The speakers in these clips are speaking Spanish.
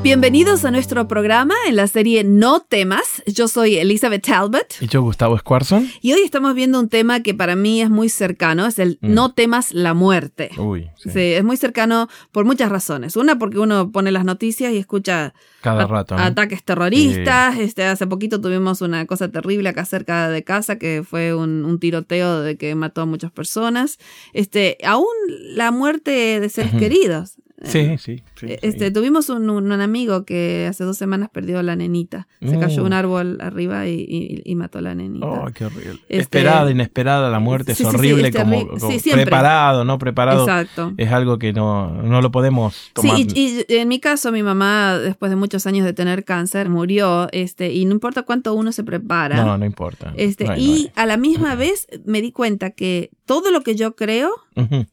Bienvenidos a nuestro programa en la serie No temas. Yo soy Elizabeth Talbot. Y yo, Gustavo Squarson. Y hoy estamos viendo un tema que para mí es muy cercano, es el Mm. No temas la muerte. Uy, sí. Sí, es muy cercano por muchas razones. Una, porque uno pone las noticias y escucha Cada rato. ¿no? ataques terroristas. Este, hace poquito tuvimos una cosa terrible acá cerca de casa que fue un, un tiroteo de que mató a muchas personas. Este, aún la muerte de seres queridos. Sí, sí. sí, sí. Este, tuvimos un, un- amigo que hace dos semanas perdió a la nenita. Se Uh. cayó un árbol arriba y, y- y mató a la nenita. Oh, qué horrible. Este- Esperada, inesperada, la muerte Sí, es sí, sí, horrible, como, sí, preparado, no preparado. Exacto. Es algo que no, no lo podemos Sí, tomar. y, y en mi caso, mi mamá, después de muchos años de tener cáncer, murió, este, y no importa cuánto uno se prepara. no, no importa. Este, No hay- y no a la misma vez me di cuenta que todo lo que yo creo,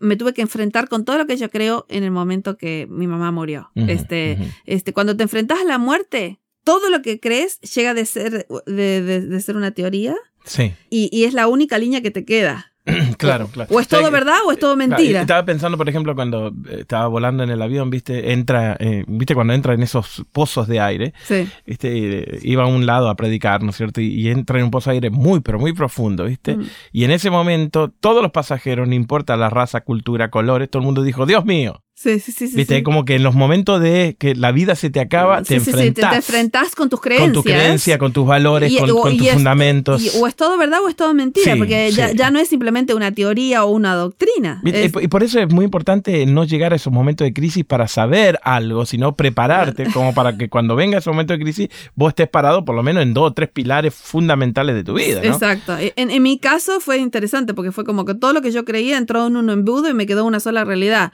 me tuve que enfrentar con todo lo que yo creo en el momento que mi mamá murió. este, este, cuando te enfrentas a la muerte, todo lo que crees llega de ser, de, de- de ser una teoría Sí, y, y es la única línea que te queda. claro, claro. O es todo verdad o es todo mentira. Estaba pensando, por ejemplo, cuando eh, estaba volando en el avión, viste, entra, eh, viste cuando entra en esos pozos de aire, Sí. ¿viste? Iba a un lado a predicar, ¿no es cierto? Y, y entra en un pozo de aire muy, pero muy profundo, ¿viste? Mm. Y en ese momento, todos los pasajeros, no importa la raza, cultura, colores, todo el mundo dijo, Dios mío, Sí, sí, sí, ¿viste? sí. Como que en los momentos de que la vida se te acaba, Sí, te sí, sí, enfrentás te, enfrentás con tus creencias. con tu creencia, con tus valores, Y- con, o- con tus es- fundamentos. y- o es todo verdad o es todo mentira, porque ya, ya no es simplemente una teoría o una doctrina. ¿Viste? Es- Y por eso es muy importante no llegar a esos momentos de crisis para saber algo, sino prepararte como para que cuando venga ese momento de crisis vos estés parado por lo menos en dos o tres pilares fundamentales de tu vida, ¿no? Exacto. En, en mi caso fue interesante porque fue como que todo lo que yo creía entró en un embudo y me quedó una sola realidad.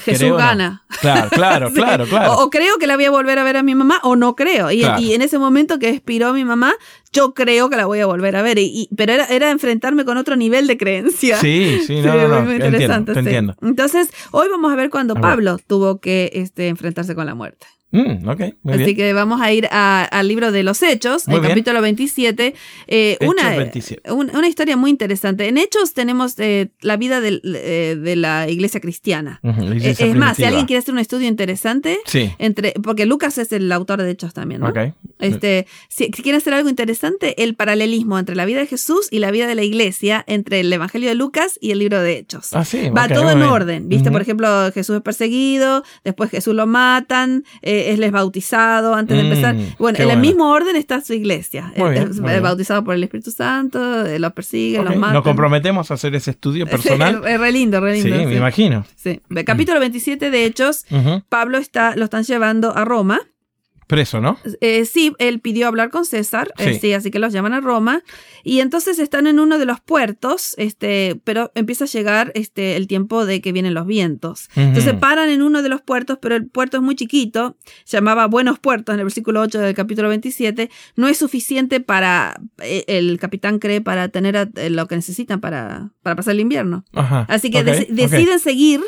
Jesús Creo o no. gana. Claro, claro, Sí. claro, claro. O, o creo que la voy a volver a ver a mi mamá o no creo. Y, Claro. y en ese momento que expiró mi mamá, yo creo que la voy a volver a ver. Y, y- pero era, era enfrentarme con otro nivel de creencia. Sí, sí, no, Sí, no, no, muy entiendo, te sí. entiendo. Entonces, hoy vamos a ver cuando A ver. Pablo tuvo que este, enfrentarse con la muerte. Mm, muy Así bien. que vamos a ir a- al libro de los Hechos, Muy el bien. capítulo 27. eh, una, 27. un- una historia muy interesante. En Hechos tenemos eh, la vida eh, de la iglesia cristiana. Ujú, la iglesia es más, si alguien quiere hacer un estudio interesante, Sí, entre, porque Lucas es el autor de Hechos también, ¿no? Este, si, si quieren hacer algo interesante, el paralelismo entre la vida de Jesús y la vida de la iglesia, entre el Evangelio de Lucas y el libro de Hechos. Ah, sí, Va todo en bien. orden, ¿viste? Por ejemplo, Jesús es perseguido, después Jesús lo matan, eh, él es bautizado antes de Mm, empezar. Bueno, qué en el bueno. mismo orden está su iglesia. Muy Eh, bien, es muy bien. bautizado por el Espíritu Santo, eh, los persigue, Ok, los mata. Nos comprometemos a hacer ese estudio personal. es re lindo, re sí, lindo. me imagino. Sí. Capítulo 27 de Hechos. Pablo está, lo están llevando a Roma. Preso, ¿no? Eh, sí, él pidió hablar con César, eh, Sí. sí, así que los llaman a Roma. Y entonces están en uno de los puertos, este, pero empieza a llegar este, el tiempo de que vienen los vientos. Entonces paran en uno de los puertos, pero el puerto es muy chiquito, se llamaba Buenos Puertos en el versículo 8 del capítulo 27. No es suficiente para, eh, el capitán cree, para tener a- eh, lo que necesitan para, para pasar el invierno. Ajá. Así que ok, deci- ok. deciden seguir.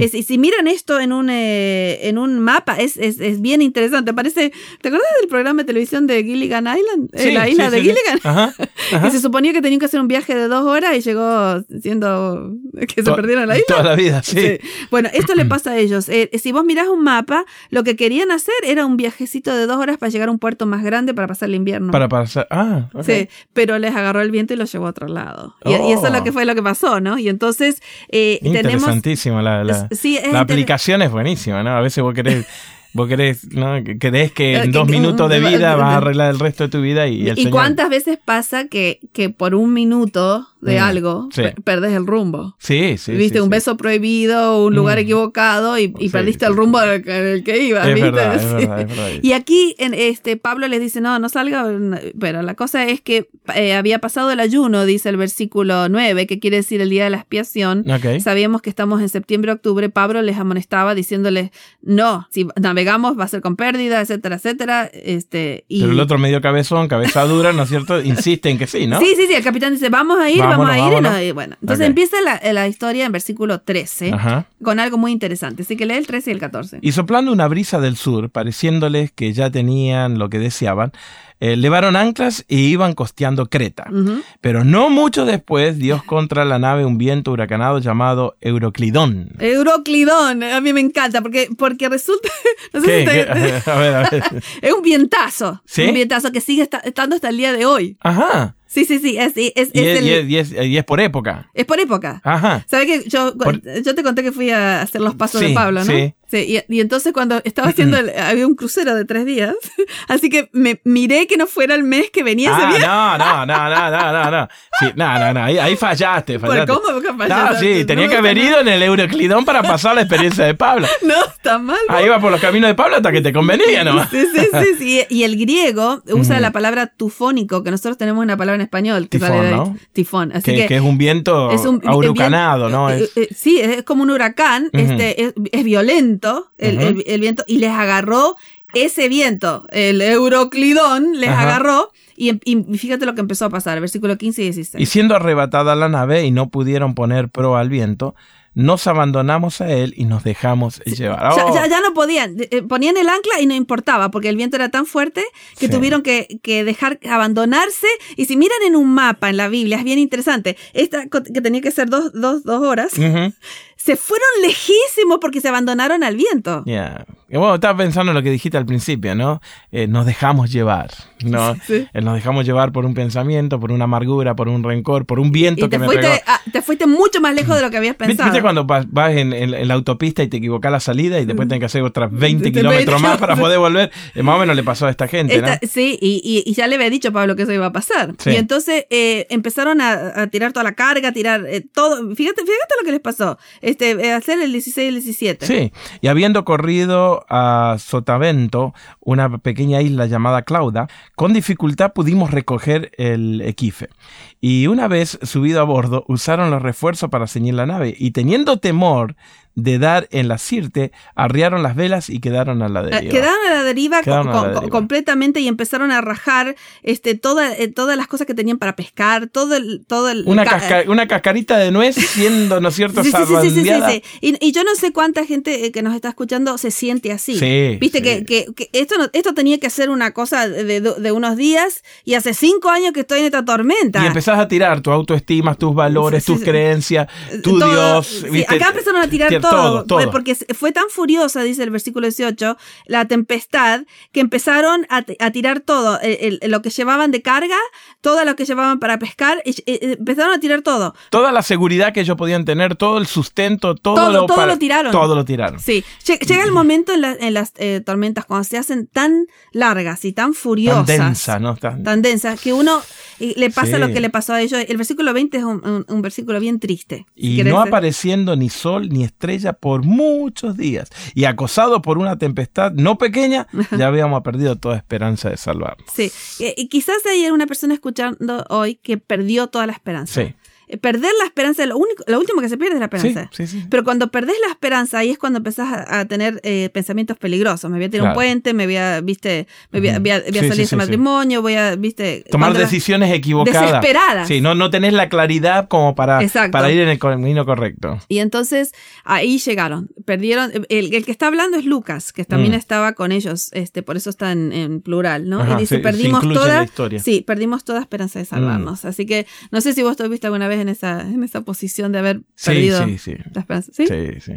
Es- y si miran esto en un, eh, en un mapa, es, es, es bien interesante. Parece, ¿te acuerdas del programa de televisión de Gilligan Island? Eh, Sí, la sí, isla de sí. Gilligan. Ajá. ajá. Y se suponía que tenían que hacer un viaje de dos horas y llegó siendo que se perdieron la isla. Toda la vida, sí. Bueno, esto le pasa a ellos. Eh, si vos mirás un mapa, lo que querían hacer era un viajecito de dos horas para llegar a un puerto más grande para pasar el invierno. Para pasar. Ah, ok. Sí, pero les agarró el viento y los llevó a otro lado. Y, y eso es lo Oh. que fue lo que pasó, ¿no? Y entonces eh, tenemos... Interesantísima la, la, la aplicación es buenísima, ¿no? A veces vos querés, vos querés, ¿no? Crees que Eh, en dos minutos de vida vas a arreglar el resto de tu vida y, el ¿Y Señor- cuántas veces pasa que, que por un minuto de Mm, algo sí. per- perdés el rumbo? Sí, sí. Viste sí, un sí. beso prohibido, un lugar Mm. equivocado y, y perdiste el rumbo en el que ibas. Es ¿viste? verdad, es verdad, es verdad. Y aquí en este Pablo les dice, no, no salga, pero la cosa es que eh, había pasado el ayuno, dice el versículo 9, que quiere decir el día de la expiación. Ok. Sabíamos que estamos en septiembre, octubre. Pablo les amonestaba diciéndoles, no, si navegamos va a ser con pérdida, etcétera, etcétera. Este, y... Pero el otro medio cabezón, cabeza dura, ¿no es cierto? Insiste en que sí, ¿no? Sí, sí, sí, el capitán dice, vamos a ir, vamos a ir. y no- y bueno, entonces empieza la, la historia en versículo 13 Ajá. con algo muy interesante. Así que lee el 13 y el 14. Y soplando una brisa del sur, pareciéndoles que ya tenían lo que deseaban, eh, levaron anclas e iban costeando Creta. Pero no mucho después, Dios contra la nave un viento huracanado llamado Euroclidón. Euroclidón, a mí me encanta porque, porque resulta, no sé si te-. A ver, a ver. es un vientazo, ¿Sí? un vientazo que sigue esta- estando hasta el día de hoy. Ajá. Sí, sí, sí, es, Y es, el- y es- y es- y es por época. es por época. Ajá. ¿Sabes que yo, Por- yo te conté que fui a hacer los pasos Sí, de Pablo, ¿no? sí. Y, y entonces cuando estaba haciendo, el- había un crucero de tres días, así que me miré que no fuera el mes que venía ese Ah, viaje. no, no, no, no, no, no, no. Sí, no, no, no. Ahí, ahí fallaste, ¿Por fallaste. cómo que No, fallaste? sí, tenía No, que haber ido en el Euroclidón para pasar la experiencia de Pablo. No, está mal. Ahí va por los caminos de Pablo hasta que te convenía, ¿no? Sí, sí, sí, sí. Y el griego usa la palabra tufónico, que nosotros tenemos una palabra en español que Tifón, sale de ¿no? tifón. Así Que, que, que es un viento es un huracanado, ¿no? eh, Es- eh, sí, es como un huracán, este, es, es violento el, Ujú. el- el viento, y les agarró ese viento, el euroclidón les Ajá. agarró, y, em- y fíjate lo que empezó a pasar, versículo 15 y 16. Y siendo arrebatada la nave y no pudieron poner proa al viento, nos abandonamos a él y nos dejamos llevar. Ya, Oh, ya- ya no podían, eh, ponían el ancla y no importaba, porque el viento era tan fuerte que Sí. tuvieron que, que dejar abandonarse. Y si miran en un mapa en la Biblia, es bien interesante, esta que tenía que ser dos, dos, dos horas, se fueron lejísimos porque se abandonaron al viento. yeah. Bueno, estaba pensando en lo que dijiste al principio, ¿no? Eh, nos dejamos llevar, ¿no? Sí. Eh, nos dejamos llevar por un pensamiento, por una amargura, por un rencor, por un viento Y te que me fuiste, pegó. a- te fuiste mucho más lejos de lo que habías ¿Viste, pensado. viste cuando vas, vas en, en- en la autopista y te equivocas la salida y después tenés que hacer otras 20 Te- te- kilómetros más para poder volver? Eh, más o menos le pasó a esta gente, ¿no? Sí, y, y- y ya le había dicho a Pablo que eso iba a pasar. Sí. Y entonces eh, empezaron a, a tirar toda la carga, a tirar todo. Fíjate, fíjate lo que les pasó. Este, eh, hacer el 16 y el 17. Sí, y habiendo corrido a Sotavento, una pequeña isla llamada Clauda, con dificultad pudimos recoger el equife. Y una vez subido a bordo, usaron los refuerzos para ceñir la nave, y teniendo temor de dar en la sirte, arriaron las velas y quedaron a la Eh, deriva. Quedaron a la deriva, a la completamente y empezaron a rajar este, toda, eh, todas las cosas que tenían para pescar, todo el... Todo el Una, ca- casca- una cascarita de nuez siendo, ¿no es cierto?, Sí, sí, sí, sí. Y, y yo no sé cuánta gente eh, que nos está escuchando se siente así. Sí, Viste que, que- que esto, no- esto tenía que ser una cosa de, de- de unos días y hace cinco años que estoy en esta tormenta. Y empezás a tirar tu autoestima, tus valores, tus creencias, tu Todo- Dios. acá empezaron a tirar todo, todo, todo. porque fue tan furiosa, dice el versículo 18, la tempestad, que empezaron a, a tirar todo, el- el- lo que llevaban de carga, todo lo que llevaban para pescar, y- y- empezaron a tirar todo. Toda la seguridad que ellos podían tener, todo el sustento, todo, Todo, lo, todo lo tiraron. Todo lo tiraron. Sí, Lle- llega el momento en, la- en las eh, tormentas cuando se hacen tan largas y tan furiosas. Tan densa, ¿no? Tan- tan densas que uno le pasa Sí. lo que le pasó a ellos. El versículo 20 es un, un- un versículo bien triste. si y no apareciendo ni sol ni estrella por muchos días. Y acosado por una tempestad no pequeña, ya habíamos perdido toda esperanza de salvarnos. Sí, Eh, y quizás hay una persona escuchando hoy que perdió toda la esperanza. Sí. Eh, Perder la esperanza, lo, único, lo último que se pierde es la esperanza. sí, sí. Pero cuando perdés la esperanza, ahí es cuando empezás a, a tener eh, pensamientos peligrosos. Me voy a tirar un puente, me voy a, viste, me voy a, voy a- voy a salir de ese matrimonio, voy a, viste. Tomar decisiones equivocadas. Desesperadas. Sí, no, no tenés la claridad como para, Exacto. para ir en el camino correcto. Y entonces ahí llegaron, perdieron, el, el que está hablando es Lucas, que también Mm. estaba con ellos, este, por eso está en, en plural, ¿no? Ajá, y dice, perdimos toda. Mm. sí, perdimos toda esperanza de salvarnos. Así que no sé si vos estuviste alguna vez en esa, en esa posición de haber Sí, perdido sí, sí. la esperanza. ¿Sí? Sí, sí.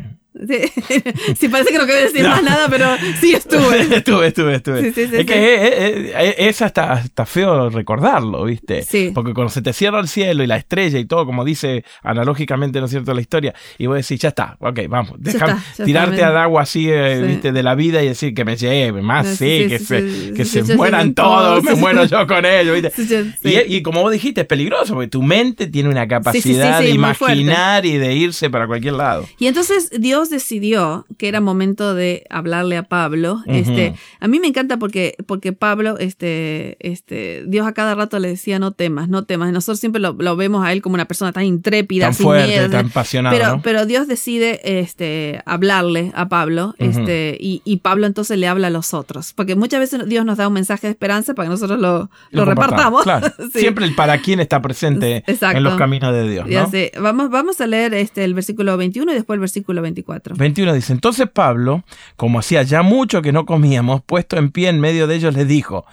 Sí. Sí, parece que no quería decir No. más nada, pero sí estuve. estuve, estuve, estuve. Sí, sí, es que es, es- hasta, hasta feo recordarlo, ¿viste? Porque cuando se te cierra el cielo y la estrella y todo, como dice analógicamente, ¿no es cierto?, la historia, y vos decís, ya está, ok, vamos, está, tirarte al agua así, eh. ¿viste?, de la vida y decir que me lleve, más Sí, sí, que se, que se mueran todos, me muero yo con ellos, ¿viste? Y, y como vos dijiste, es peligroso, porque tu mente tiene una capacidad de imaginar y de irse para cualquier lado. Y entonces Dios decidió que era momento de hablarle a Pablo, este, a mí me encanta porque, porque Pablo, este, este, Dios a cada rato le decía no temas, no temas. Nosotros siempre lo, vemos a él como una persona tan intrépida, tan fuerte, tan apasionada. Pero, pero Dios decide, este, hablarle a Pablo, este, y, y, Pablo entonces le habla a los otros, porque muchas veces Dios nos da un mensaje de esperanza para que nosotros lo, lo, repartamos. Claro. Siempre el para quién está presente en los caminos de Dios. ¿no? Vamos, vamos a leer este, el versículo 21 y después el versículo 24. 21 dice, entonces Pablo, como hacía ya mucho que no comíamos, puesto en pie en medio de ellos, les dijo,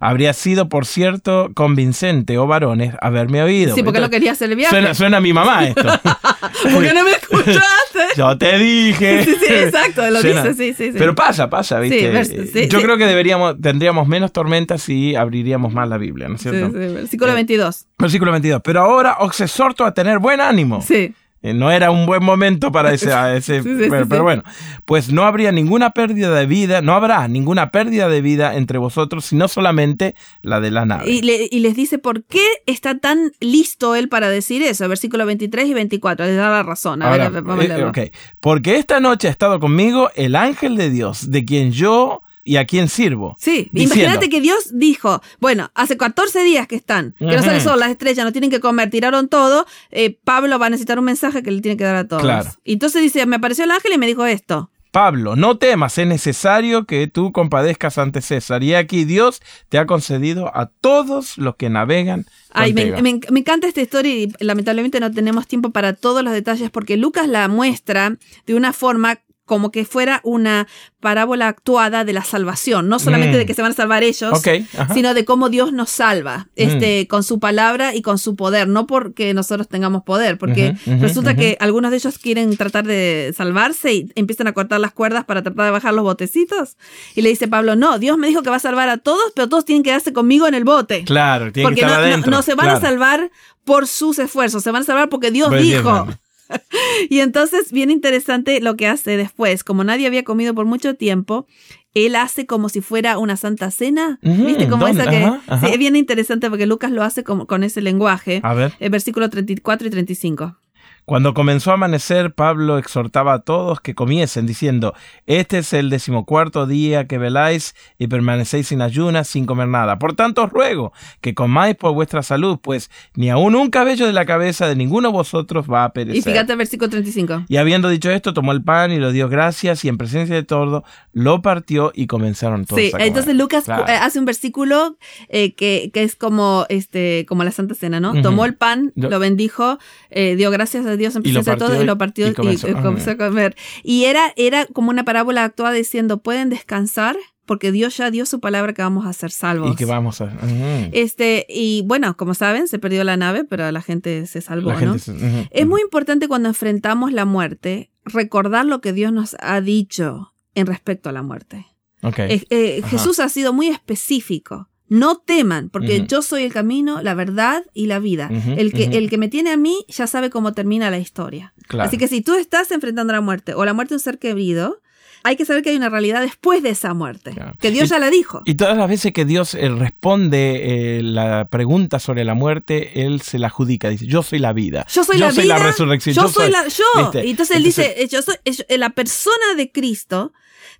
habría sido, por cierto, convincente, o oh varones, haberme oído. Sí, porque no quería hacer el viaje. Suena, a mi mamá esto. ¿Por qué no me escuchaste? Yo te dije. Sí, sí, exacto, lo dice, sí, sí, Pero pasa, pasa, ¿viste? Yo creo que deberíamos, tendríamos menos tormentas si abriríamos más la Biblia, ¿no es cierto? Sí, sí, versículo 22. Eh, versículo 22. Pero ahora os exhorto a tener buen ánimo. Sí. Eh, no era un buen momento para ese, ese pero, bueno, pues no habría ninguna pérdida de vida, no habrá ninguna pérdida de vida entre vosotros, sino solamente la de la nave. Y, les dice por qué está tan listo él para decir eso, versículos 23 y 24, les da la razón. A ver, vamos a eh, Porque esta noche ha estado conmigo el ángel de Dios, de quien yo ¿Y a quién sirvo? Sí, imagínate que Dios dijo, bueno, hace 14 días que están, que no sale sol, las estrellas no tienen que comer, tiraron todo, eh, Pablo va a necesitar un mensaje que le tiene que dar a todos. Claro. Y entonces dice, me apareció el ángel y me dijo esto. Pablo, no temas, es necesario que tú compadezcas ante César. Y aquí Dios te ha concedido a todos los que navegan. Ay, me, me, encanta esta historia y lamentablemente no tenemos tiempo para todos los detalles porque Lucas la muestra de una forma como que fuera una parábola actuada de la salvación, no solamente de mm. que se van a salvar ellos, sino de cómo Dios nos salva, mm. este, con su palabra y con su poder, no porque nosotros tengamos poder, porque resulta que algunos de ellos quieren tratar de salvarse y empiezan a cortar las cuerdas para tratar de bajar los botecitos. Y le dice Pablo, no, Dios me dijo que va a salvar a todos, pero todos tienen que quedarse conmigo en el bote. Claro, tienen porque que estar no, no, se van a salvar por sus esfuerzos, se van a salvar porque Dios dijo. y entonces, bien interesante lo que hace después. Como nadie había comido por mucho tiempo, él hace como si fuera una santa cena. ¿Viste? Como esa que. Sí, es bien interesante porque Lucas lo hace con, con ese lenguaje. A ver. El versículo 34 y 35. Cuando comenzó a amanecer, Pablo exhortaba a todos que comiesen, diciendo, Este es el decimocuarto día que veláis y permanecéis sin ayunas, sin comer nada. Por tanto os ruego que comáis por vuestra salud, pues ni aun un cabello de la cabeza de ninguno de vosotros va a perecer. Y fíjate el versículo 35. Y habiendo dicho esto, tomó el pan y lo dio gracias, y en presencia de todo, lo partió y comenzaron todos sí, entonces Lucas eh, hace un versículo eh, que, que, es como, este, como la Santa Cena, ¿no? Tomó el pan, lo bendijo, eh, dio gracias a Dios empezó a todo y lo partió y, comenzó, a comer. Y era, era como una parábola actuada diciendo, pueden descansar porque Dios ya dio su palabra que vamos a ser salvos. Y que vamos a... Este, y bueno, como saben, se perdió la nave, pero la gente se salvó, ¿no? Es muy importante cuando enfrentamos la muerte, recordar lo que Dios nos ha dicho en respecto a la muerte. Okay. Eh, Jesús ha sido muy específico. No teman, porque yo soy el camino, la verdad y la vida. el, que, el que me tiene a mí ya sabe cómo termina la historia. Así que si tú estás enfrentando la muerte o la muerte de un ser querido, hay que saber que hay una realidad después de esa muerte, que Dios ya la dijo. Y todas las veces que Dios eh, responde eh, la pregunta sobre la muerte, Él se la adjudica, dice, yo soy la vida. Yo soy la vida. resurrección. Yo, soy, la... Yo. Y entonces Él dice, yo soy la persona de Cristo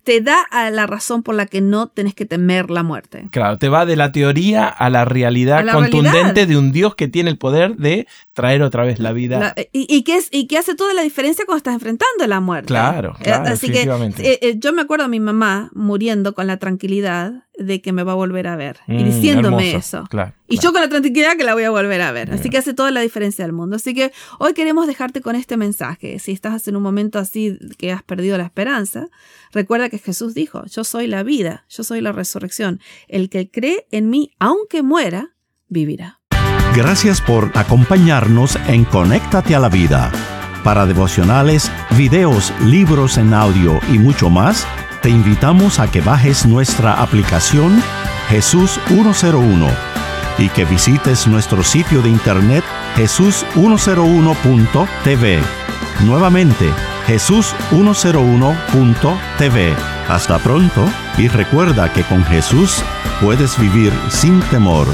te da a la razón por la que no tenés que temer la muerte. Claro, te va de la teoría a la realidad contundente de un Dios que tiene el poder de traer otra vez la vida. y, que es, y que hace toda la diferencia cuando estás enfrentando la muerte. Claro, eh. Así que eh, eh, yo me acuerdo a mi mamá muriendo con la tranquilidad de que me va a volver a ver y mm, diciéndome eso. y yo con la tranquilidad que la voy a volver a ver. Así que hace toda la diferencia del mundo. Así que hoy queremos dejarte con este mensaje. Si estás en un momento así que has perdido la esperanza, recuerda que Jesús dijo, yo soy la vida, yo soy la resurrección. El que cree en mí, aunque muera, vivirá. Gracias por acompañarnos en Conéctate a la Vida. Para devocionales, videos, libros en audio y mucho más, te invitamos a que bajes nuestra aplicación Jesús 101 y que visites nuestro sitio de internet jesús101.tv. Nuevamente, jesús101.tv. Hasta pronto y recuerda que con Jesús puedes vivir sin temor.